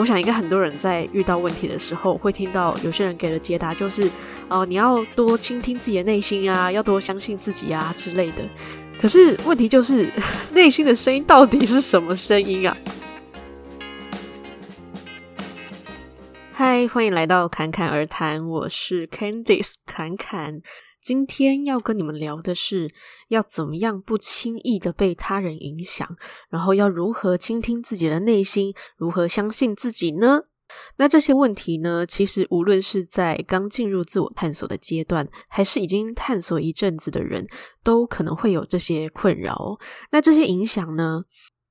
我想，应该很多人在遇到问题的时候，会听到有些人给的解答就是：哦、你要多倾听自己的内心啊，要多相信自己啊之类的。可是问题就是，内心的声音到底是什么声音啊？嗨，欢迎来到侃侃而谈，我是 Candice 侃侃。今天要跟你们聊的是，要怎么样不轻易的被他人影响，然后要如何倾听自己的内心，如何相信自己呢？那这些问题呢，其实无论是在刚进入自我探索的阶段，还是已经探索一阵子的人，都可能会有这些困扰。那这些影响呢，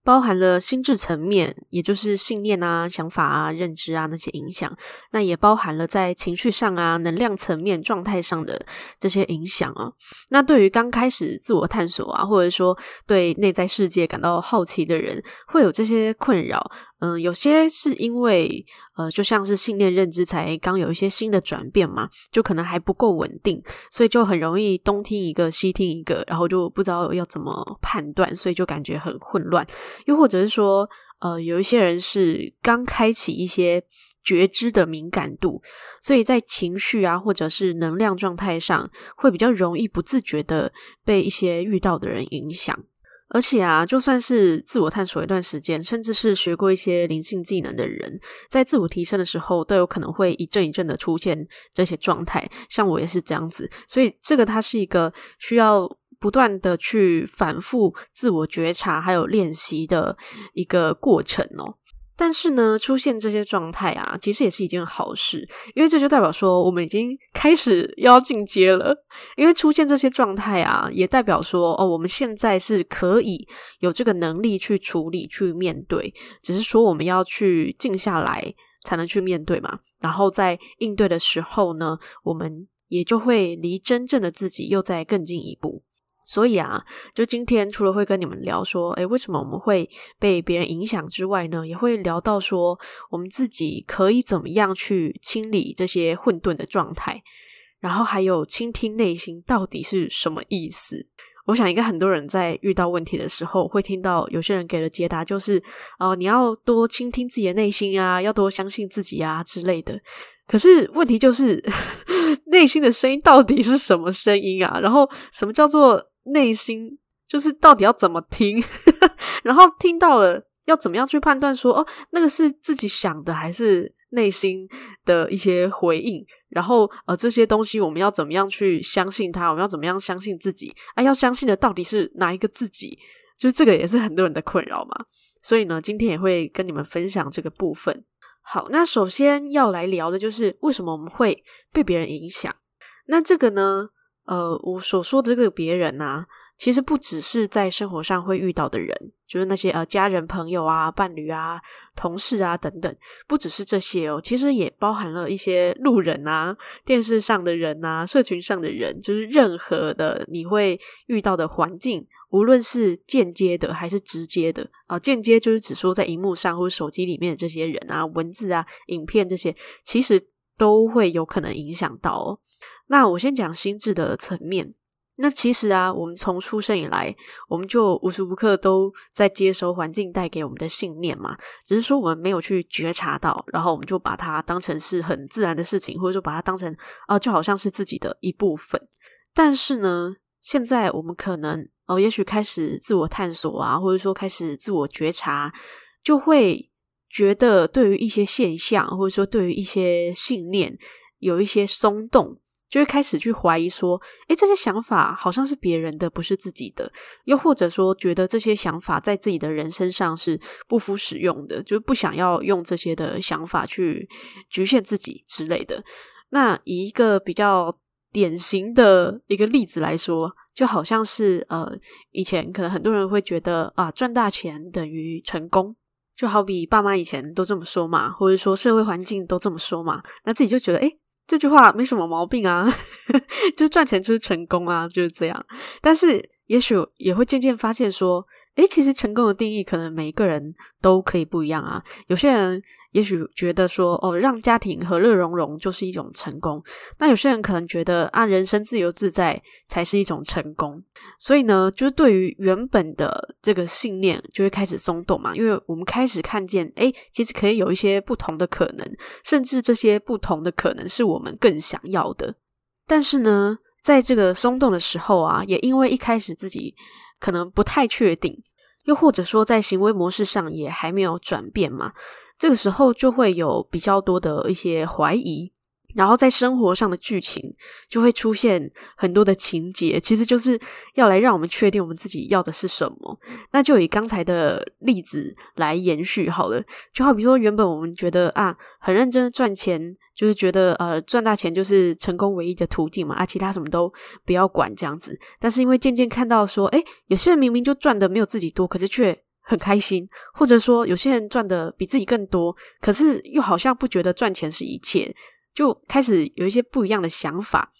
包含了心智层面，也就是信念啊、想法啊、认知啊那些影响；那也包含了在情绪上啊、能量层面、状态上的这些影响啊。那对于刚开始自我探索啊，或者说对内在世界感到好奇的人，会有这些困扰。嗯，有些是因为呃，就像是信念认知才刚有一些新的转变嘛，就可能还不够稳定，所以就很容易东听一个西听一个，然后就不知道要怎么判断，所以就感觉很混乱。又或者是说，呃，有一些人是刚开启一些觉知的敏感度，所以在情绪啊，或者是能量状态上，会比较容易不自觉的被一些遇到的人影响。而且啊，就算是自我探索一段时间，甚至是学过一些灵性技能的人，在自我提升的时候，都有可能会一阵一阵的出现这些状态。像我也是这样子，所以这个它是一个需要不断的去反复自我觉察，还有练习的一个过程哦。但是呢，出现这些状态啊，其实也是一件好事，因为这就代表说我们已经开始要进阶了。因为出现这些状态啊，也代表说哦，我们现在是可以有这个能力去处理、去面对，只是说我们要去静下来才能去面对嘛。然后在应对的时候呢，我们也就会离真正的自己又再更进一步。所以啊，就今天除了会跟你们聊说，诶，为什么我们会被别人影响之外呢，也会聊到说，我们自己可以怎么样去清理这些混沌的状态，然后还有倾听内心到底是什么意思。我想，应该很多人在遇到问题的时候，会听到有些人给的解答就是，哦、你要多倾听自己的内心啊，要多相信自己啊之类的。可是问题就是，内心的声音到底是什么声音啊？然后什么叫做？内心就是到底要怎么听，然后听到了要怎么样去判断说哦，那个是自己想的还是内心的一些回应？然后呃，这些东西我们要怎么样去相信它？我们要怎么样相信自己？啊，要相信的到底是哪一个自己？就是这个也是很多人的困扰嘛。所以呢，今天也会跟你们分享这个部分。好，那首先要来聊的就是为什么我们会被别人影响？那这个呢？呃，我所说的这个别人啊，其实不只是在生活上会遇到的人，就是那些呃家人、朋友啊、伴侣啊、同事啊等等，不只是这些哦，其实也包含了一些路人啊、电视上的人啊、社群上的人，就是任何的你会遇到的环境，无论是间接的还是直接的啊，间接就是指说在荧幕上或者手机里面的这些人啊、文字啊、影片这些，其实都会有可能影响到哦。那我先讲心智的层面。那其实啊，我们从出生以来，我们就无时无刻都在接收环境带给我们的信念嘛。只是说我们没有去觉察到，然后我们就把它当成是很自然的事情，或者说把它当成啊、就好像是自己的一部分。但是呢，现在我们可能哦、也许开始自我探索啊，或者说开始自我觉察，就会觉得对于一些现象，或者说对于一些信念，有一些松动。就会开始去怀疑说，诶，这些想法好像是别人的，不是自己的。又或者说，觉得这些想法在自己的人身上是不敷使用的，就不想要用这些的想法去局限自己之类的。那以一个比较典型的一个例子来说，就好像是呃，以前可能很多人会觉得啊，赚大钱等于成功，就好比爸妈以前都这么说嘛，或者说社会环境都这么说嘛，那自己就觉得诶这句话没什么毛病啊，就赚钱就是成功啊，就是这样。但是也许也会渐渐发现说，诶，其实成功的定义可能每个人都可以不一样啊。有些人也许觉得说，哦，让家庭和乐融融就是一种成功。那有些人可能觉得啊，人生自由自在才是一种成功。所以呢，就是对于原本的这个信念，就会开始松动嘛。因为我们开始看见，诶，其实可以有一些不同的可能，甚至这些不同的可能是我们更想要的。但是呢，在这个松动的时候啊，也因为一开始自己可能不太确定。又或者说，在行为模式上也还没有转变嘛，这个时候就会有比较多的一些怀疑。然后在生活上的剧情就会出现很多的情节，其实就是要来让我们确定我们自己要的是什么。那就以刚才的例子来延续好了，就好比说原本我们觉得啊，很认真的赚钱，就是觉得呃赚大钱就是成功唯一的途径嘛，啊其他什么都不要管这样子。但是因为渐渐看到说，诶，有些人明明就赚的没有自己多，可是却很开心，或者说有些人赚的比自己更多，可是又好像不觉得赚钱是一切。就开始有一些不一样的想法，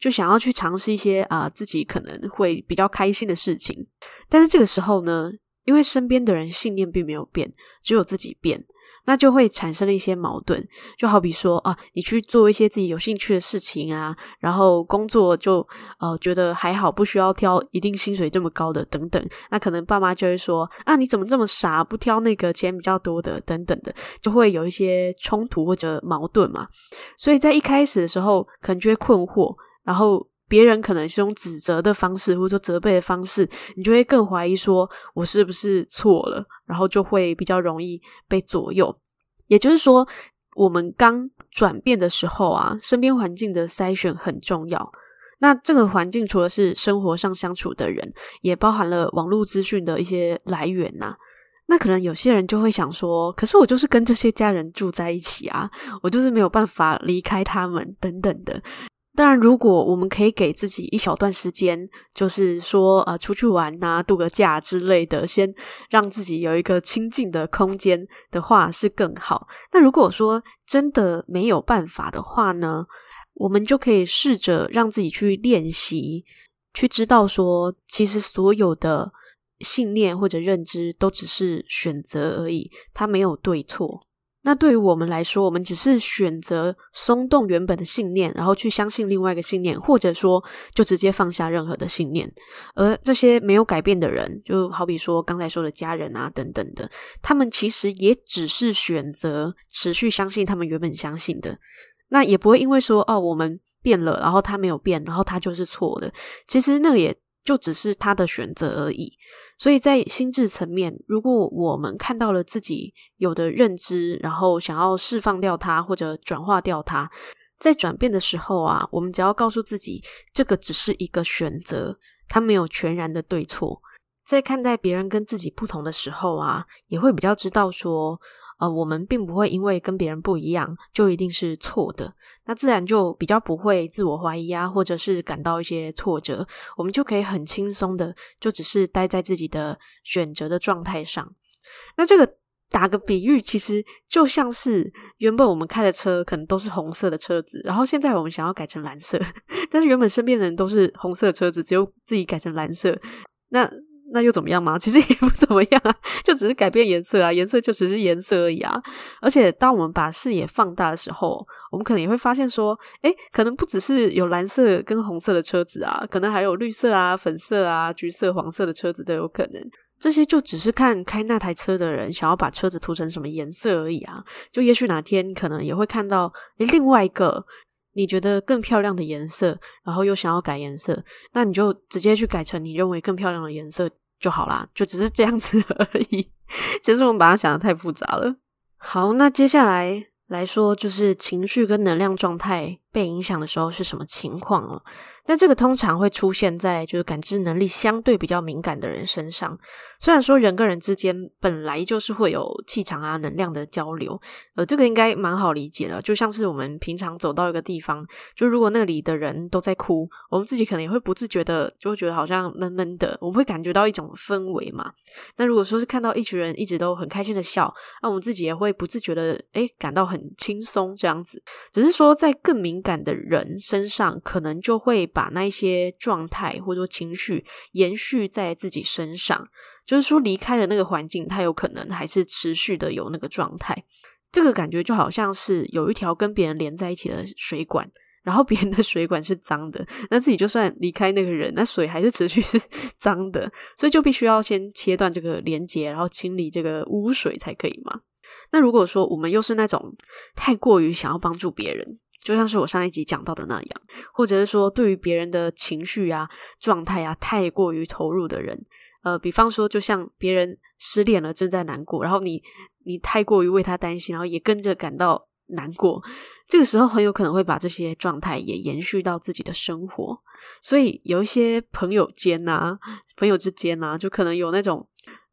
就想要去尝试一些啊、自己可能会比较开心的事情。但是这个时候呢，因为身边的人信念并没有变，只有自己变。那就会产生了一些矛盾，就好比说啊，你去做一些自己有兴趣的事情啊，然后工作就呃觉得还好，不需要挑一定薪水这么高的等等。那可能爸妈就会说啊，你怎么这么傻，不挑那个钱比较多的等等的，就会有一些冲突或者矛盾嘛。所以在一开始的时候，可能就会困惑，然后。别人可能是用指责的方式，或者说责备的方式，你就会更怀疑说，我是不是错了，然后就会比较容易被左右。也就是说，我们刚转变的时候啊，身边环境的筛选很重要。那这个环境除了是生活上相处的人，也包含了网络资讯的一些来源呐。那可能有些人就会想说，可是我就是跟这些家人住在一起啊，我就是没有办法离开他们等等的。当然，如果我们可以给自己一小段时间，就是说，呃，出去玩啊，度个假之类的，先让自己有一个清静的空间的话，是更好。那如果说真的没有办法的话呢，我们就可以试着让自己去练习，去知道说，其实所有的信念或者认知都只是选择而已，它没有对错。那对于我们来说，我们只是选择松动原本的信念，然后去相信另外一个信念，或者说就直接放下任何的信念。而这些没有改变的人，就好比说刚才说的家人啊等等的，他们其实也只是选择持续相信他们原本相信的。那也不会因为说哦，我们变了，然后他没有变，然后他就是错的。其实那个也就只是他的选择而已。所以在心智层面，如果我们看到了自己有的认知，然后想要释放掉它或者转化掉它，在转变的时候啊，我们只要告诉自己，这个只是一个选择，它没有全然的对错。在看待别人跟自己不同的时候啊，也会比较知道说，呃，我们并不会因为跟别人不一样，就一定是错的。那自然就比较不会自我怀疑啊，或者是感到一些挫折，我们就可以很轻松的，就只是待在自己的选择的状态上。那这个打个比喻，其实就像是原本我们开的车可能都是红色的车子，然后现在我们想要改成蓝色，但是原本身边的人都是红色车子，只有自己改成蓝色，那。那又怎么样吗？其实也不怎么样啊，就只是改变颜色啊，颜色就只是颜色而已啊。而且，当我们把视野放大的时候，我们可能也会发现说，诶，可能不只是有蓝色跟红色的车子啊，可能还有绿色啊、粉色啊、橘色、黄色的车子都有可能。这些就只是看开那台车的人想要把车子涂成什么颜色而已啊。就也许哪天可能也会看到另外一个你觉得更漂亮的颜色，然后又想要改颜色，那你就直接去改成你认为更漂亮的颜色就好啦，就只是这样子 而已。其实我们把它想的太复杂了。好，那接下来来说就是情绪跟能量状态被影响的时候是什么情况了？那这个通常会出现在就是感知能力相对比较敏感的人身上。虽然说人跟人之间本来就是会有气场啊、能量的交流，呃，这个应该蛮好理解的。就像是我们平常走到一个地方，就如果那里的人都在哭，我们自己可能也会不自觉的就会觉得好像闷闷的，我们会感觉到一种氛围嘛。那如果说是看到一群人一直都很开心的笑，那我们自己也会不自觉的诶感到很轻松这样子。只是说在更敏感的人身上，可能就会。把那一些状态或者说情绪延续在自己身上，就是说离开了那个环境，他有可能还是持续的有那个状态。这个感觉就好像是有一条跟别人连在一起的水管，然后别人的水管是脏的，那自己就算离开那个人，那水还是持续 是脏的，所以就必须要先切断这个连接，然后清理这个污水才可以嘛。那如果说我们又是那种太过于想要帮助别人，就像是我上一集讲到的那样，或者是说对于别人的情绪啊、状态啊太过于投入的人，呃，比方说就像别人失恋了正在难过，然后你你太过于为他担心，然后也跟着感到难过，这个时候很有可能会把这些状态也延续到自己的生活。所以有一些朋友间啊，朋友之间啊，就可能有那种。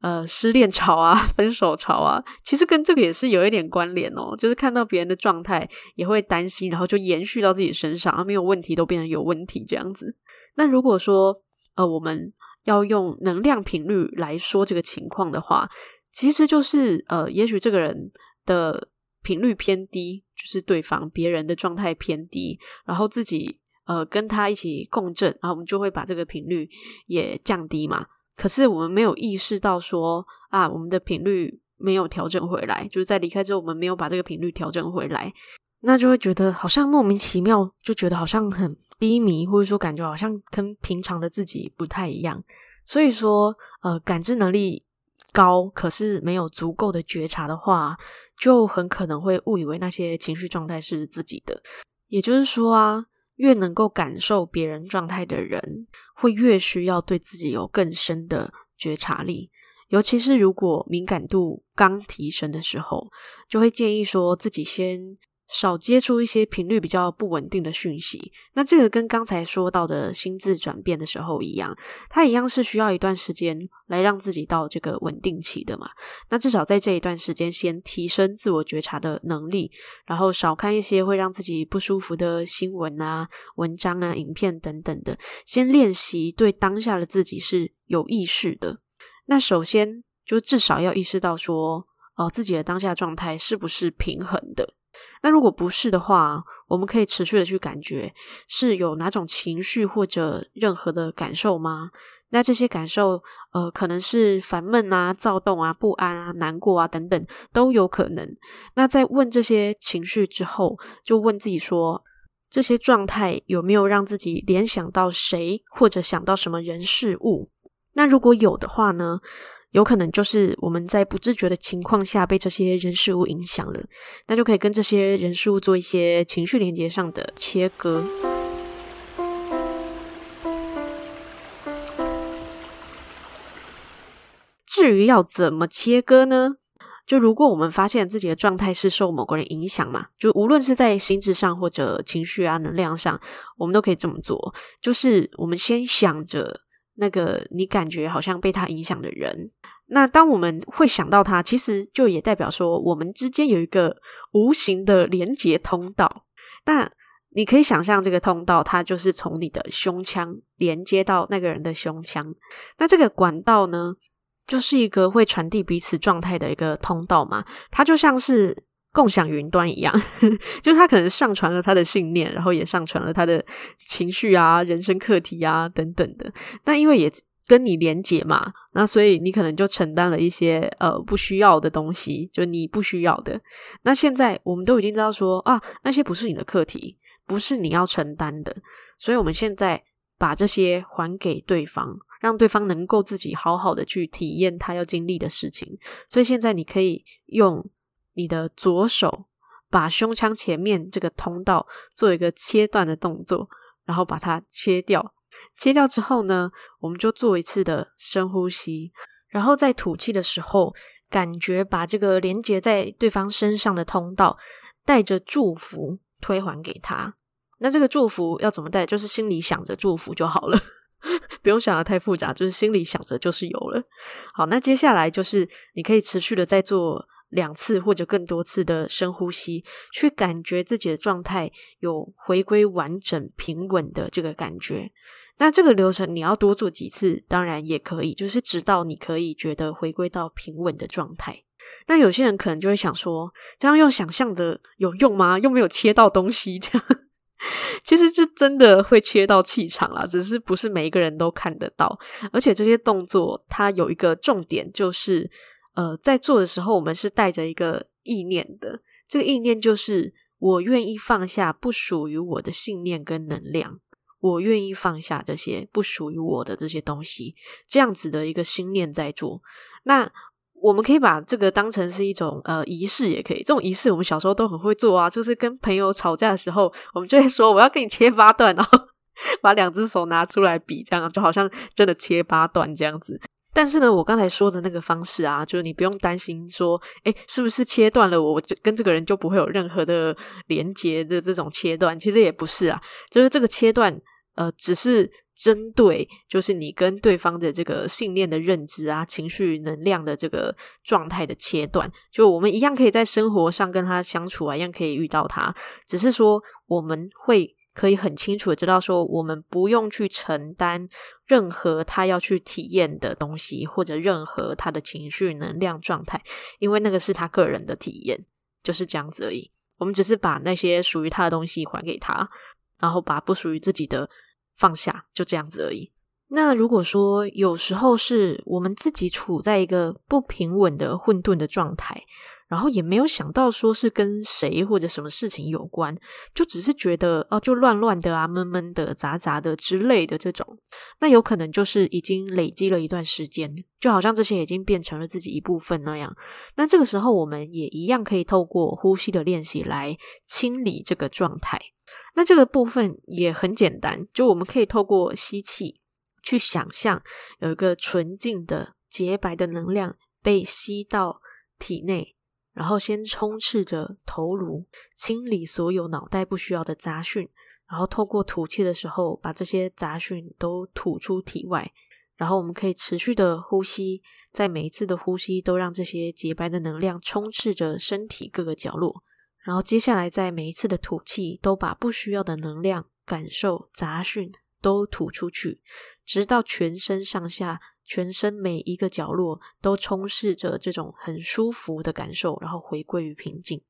呃，失恋潮啊，分手潮啊，其实跟这个也是有一点关联哦。就是看到别人的状态，也会担心，然后就延续到自己身上，没有问题都变成有问题这样子。那如果说，呃，我们要用能量频率来说这个情况的话，其实就是，呃，也许这个人的频率偏低，就是对方别人的状态偏低，然后自己呃跟他一起共振，然后我们就会把这个频率也降低嘛。可是我们没有意识到说啊，我们的频率没有调整回来，就是在离开之后，我们没有把这个频率调整回来，那就会觉得好像莫名其妙，就觉得好像很低迷，或者说感觉好像跟平常的自己不太一样。所以说，呃，感知能力高，可是没有足够的觉察的话，就很可能会误以为那些情绪状态是自己的。也就是说啊，越能够感受别人状态的人，会越需要对自己有更深的觉察力，尤其是如果敏感度刚提升的时候，就会建议说自己先少接触一些频率比较不稳定的讯息。那这个跟刚才说到的心智转变的时候一样，它一样是需要一段时间来让自己到这个稳定期的嘛。那至少在这一段时间，先提升自我觉察的能力，然后少看一些会让自己不舒服的新闻啊、文章啊、影片等等的，先练习对当下的自己是有意识的。那首先就至少要意识到说，哦、自己的当下状态是不是平衡的。那如果不是的话，我们可以持续的去感觉是有哪种情绪或者任何的感受吗？那这些感受，呃，可能是烦闷啊、躁动啊、不安啊、难过啊等等都有可能。那在问这些情绪之后，就问自己说，这些状态有没有让自己联想到谁，或者想到什么人事物？那如果有的话呢？有可能就是我们在不自觉的情况下被这些人事物影响了，那就可以跟这些人事物做一些情绪连接上的切割。至于要怎么切割呢？就如果我们发现自己的状态是受某个人影响嘛，就无论是在心智上或者情绪啊、能量上，我们都可以这么做。就是我们先想着。那个你感觉好像被他影响的人，那当我们会想到他，其实就也代表说我们之间有一个无形的连接通道。那你可以想象这个通道，它就是从你的胸腔连接到那个人的胸腔。那这个管道呢，就是一个会传递彼此状态的一个通道嘛，它就像是。共享云端一样，就是他可能上传了他的信念，然后也上传了他的情绪啊、人生课题啊等等的。那因为也跟你连结嘛，那所以你可能就承担了一些呃不需要的东西，就你不需要的。那现在我们都已经知道说啊，那些不是你的课题，不是你要承担的。所以我们现在把这些还给对方，让对方能够自己好好的去体验他要经历的事情。所以现在你可以用。你的左手把胸腔前面这个通道做一个切断的动作，然后把它切掉。切掉之后呢，我们就做一次的深呼吸，然后在吐气的时候，感觉把这个连接在对方身上的通道带着祝福推还给他。那这个祝福要怎么带？就是心里想着祝福就好了，不用想得太复杂，就是心里想着就是有了。好，那接下来就是你可以持续的在做。两次或者更多次的深呼吸，去感觉自己的状态有回归完整平稳的这个感觉。那这个流程你要多做几次，当然也可以，就是直到你可以觉得回归到平稳的状态。那有些人可能就会想说，这样用想象的有用吗？又没有切到东西，这样 其实这真的会切到气场啦，只是不是每一个人都看得到。而且这些动作它有一个重点，就是呃，在做的时候，我们是带着一个意念的。这个意念就是我愿意放下不属于我的信念跟能量，我愿意放下这些不属于我的这些东西，这样子的一个心念在做。那我们可以把这个当成是一种呃仪式，也可以。这种仪式我们小时候都很会做啊，就是跟朋友吵架的时候，我们就会说我要跟你切八段，然 后把两只手拿出来比，这样就好像真的切八段这样子。但是呢，我刚才说的那个方式啊，就是你不用担心说，诶，是不是切断了，我就跟这个人就不会有任何的连接的这种切断，其实也不是啊，就是这个切断，呃，只是。针对就是你跟对方的这个信念的认知啊，情绪能量的这个状态的切断，就我们一样可以在生活上跟他相处啊，一样可以遇到他，只是说我们会可以很清楚的知道说，我们不用去承担任何他要去体验的东西，或者任何他的情绪能量状态，因为那个是他个人的体验，就是这样子而已。我们只是把那些属于他的东西还给他，然后把不属于自己的。放下，就这样子而已。那如果说有时候是我们自己处在一个不平稳的混沌的状态，然后也没有想到说是跟谁或者什么事情有关，就只是觉得哦，就乱乱的啊，闷闷的、杂杂的之类的这种，那有可能就是已经累积了一段时间，就好像这些已经变成了自己一部分那样。那这个时候，我们也一样可以透过呼吸的练习来清理这个状态。那这个部分也很简单，就我们可以透过吸气去想象有一个纯净的洁白的能量被吸到体内，然后先充斥着头颅，清理所有脑袋不需要的杂讯，然后透过吐气的时候把这些杂讯都吐出体外，然后我们可以持续的呼吸，在每一次的呼吸都让这些洁白的能量充斥着身体各个角落。然后接下来，在每一次的吐气，都把不需要的能量、感受、杂讯都吐出去，直到全身上下、全身每一个角落都充斥着这种很舒服的感受，然后回归于平静。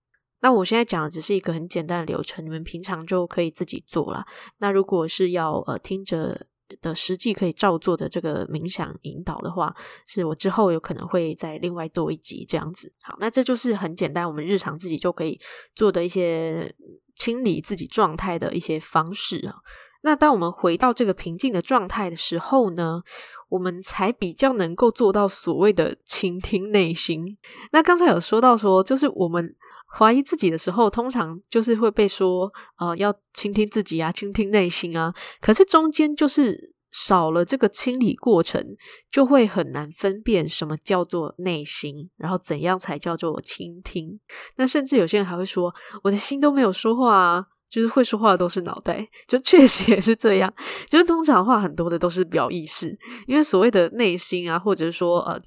那我现在讲的只是一个很简单的流程，你们平常就可以自己做了。那如果是要呃听着。的实际可以照做的这个冥想引导的话，是我之后有可能会再另外做一集这样子。好，那这就是很简单，我们日常自己就可以做的一些清理自己状态的一些方式啊。那当我们回到这个平静的状态的时候呢，我们才比较能够做到所谓的倾听内心。那刚才有说到说，就是我们。怀疑自己的时候，通常就是会被说，呃，要倾听自己啊，倾听内心啊。可是中间就是少了这个清理过程，就会很难分辨什么叫做内心，然后怎样才叫做倾听。那甚至有些人还会说，我的心都没有说话啊，就是会说话的都是脑袋。就确实也是这样，就是通常话很多的都是表意识，因为所谓的内心啊，或者是说呃。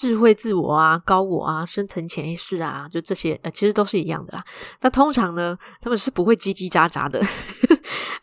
智慧自我啊，高我啊，深层潜意识啊，就这些，呃，其实都是一样的啦。那通常呢，他们是不会叽叽喳喳的，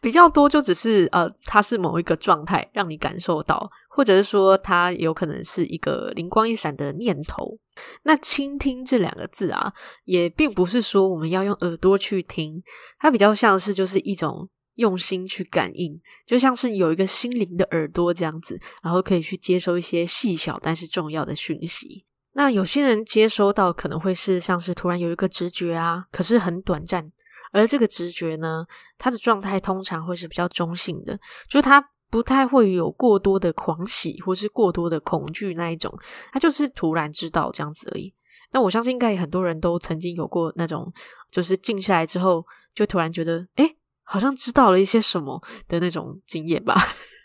比较多就只是呃，它是某一个状态让你感受到，或者是说它有可能是一个灵光一闪的念头。那倾听这两个字啊，也并不是说我们要用耳朵去听，它比较像是就是一种。用心去感应，就像是有一个心灵的耳朵这样子，然后可以去接收一些细小但是重要的讯息。那有些人接收到可能会是像是突然有一个直觉啊，可是很短暂。而这个直觉呢，它的状态通常会是比较中性的，就是它不太会有过多的狂喜或是过多的恐惧那一种，它就是突然知道这样子而已。那我相信应该很多人都曾经有过那种，就是静下来之后就突然觉得，诶。好像知道了一些什么的那种经验吧，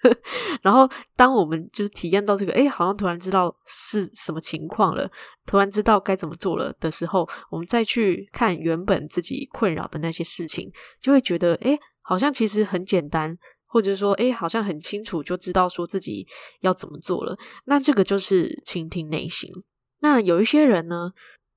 然后当我们就是体验到这个，诶，好像突然知道是什么情况了，突然知道该怎么做了的时候，我们再去看原本自己困扰的那些事情，就会觉得，诶，好像其实很简单，或者说，诶，好像很清楚就知道说自己要怎么做了。那这个就是倾听内心。那有一些人呢，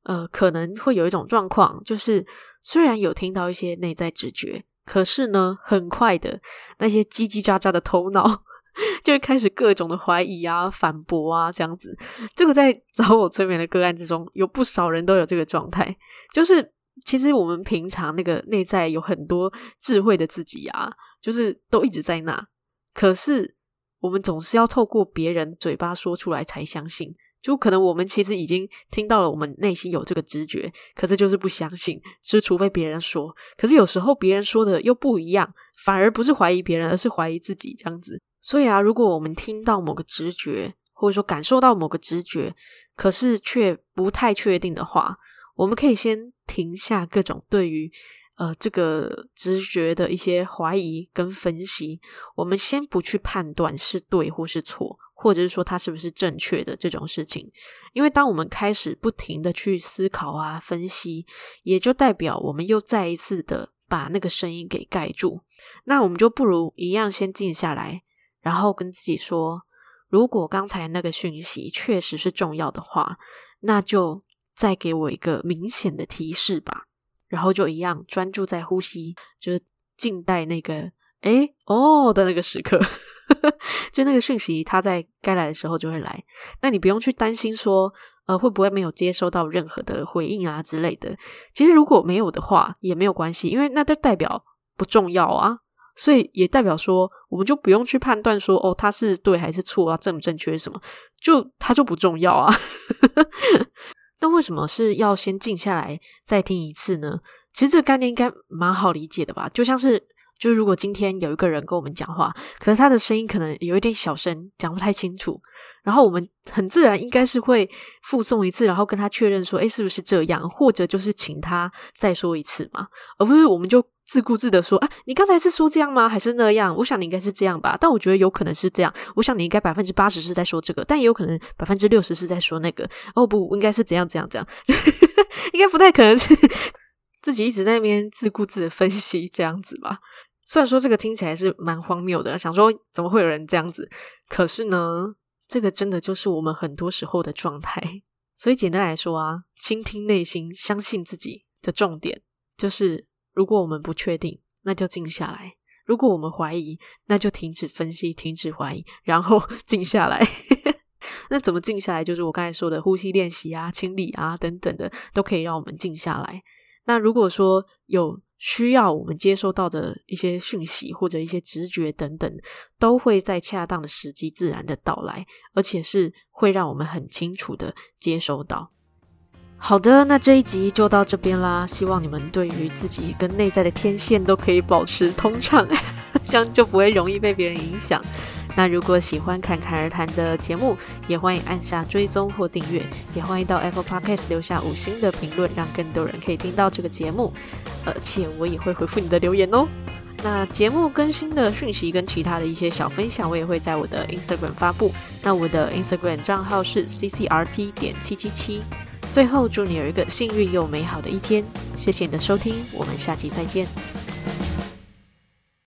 呃，可能会有一种状况，就是虽然有听到一些内在直觉。可是呢，很快的那些叽叽喳喳的头脑 就会开始各种的怀疑啊、反驳啊，这样子。这个在找我催眠的个案之中，有不少人都有这个状态，就是其实我们平常那个内在有很多智慧的自己啊，就是都一直在那，可是我们总是要透过别人嘴巴说出来才相信。就可能我们其实已经听到了，我们内心有这个直觉，可是就是不相信，是除非别人说。可是有时候别人说的又不一样，反而不是怀疑别人，而是怀疑自己这样子。所以啊，如果我们听到某个直觉，或者说感受到某个直觉，可是却不太确定的话，我们可以先停下各种对于呃这个直觉的一些怀疑跟分析，我们先不去判断是对或是错。或者是说它是不是正确的这种事情，因为当我们开始不停的去思考啊、分析，也就代表我们又再一次的把那个声音给盖住。那我们就不如一样先静下来，然后跟自己说：如果刚才那个讯息确实是重要的话，那就再给我一个明显的提示吧。然后就一样专注在呼吸，就是静待那个诶哦的那个时刻。就那个讯息，它在该来的时候就会来。那你不用去担心说，呃，会不会没有接收到任何的回应啊之类的。其实如果没有的话，也没有关系，因为那都代表不重要啊。所以也代表说，我们就不用去判断说，哦，它是对还是错啊，正不正确什么，就它就不重要啊。那为什么是要先静下来再听一次呢？其实这个概念应该蛮好理解的吧，就像是。就如果今天有一个人跟我们讲话，可是他的声音可能有一点小声，讲不太清楚，然后我们很自然应该是会复送一次，然后跟他确认说，诶，是不是这样？或者就是请他再说一次嘛，而不是我们就自顾自的说，啊，你刚才是说这样吗？还是那样？我想你应该是这样吧，但我觉得有可能是这样。我想你应该百分之八十是在说这个，但也有可能百分之六十是在说那个。哦不，应该是怎样怎样怎样，应该不太可能是自己一直在那边自顾自的分析这样子吧。虽然说这个听起来是蛮荒谬的，想说怎么会有人这样子？可是呢，这个真的就是我们很多时候的状态。所以简单来说啊，倾听内心，相信自己的重点就是：如果我们不确定，那就静下来；如果我们怀疑，那就停止分析，停止怀疑，然后 静下来。那怎么静下来？就是我刚才说的呼吸练习啊、清理啊等等的，都可以让我们静下来。那如果说有需要我们接收到的一些讯息或者一些直觉等等，都会在恰当的时机自然的到来，而且是会让我们很清楚的接收到。好的，那这一集就到这边啦。希望你们对于自己跟内在的天线都可以保持通畅，这样就不会容易被别人影响。那如果喜欢侃侃而谈的节目，也欢迎按下追踪或订阅，也欢迎到 Apple Podcast 留下五星的评论，让更多人可以听到这个节目。而且我也会回复你的留言哦。那节目更新的讯息跟其他的一些小分享，我也会在我的 Instagram 发布。那我的 Instagram 账号是 ccrt 点七七七。最后祝你有一个幸运又美好的一天。谢谢你的收听，我们下期再见。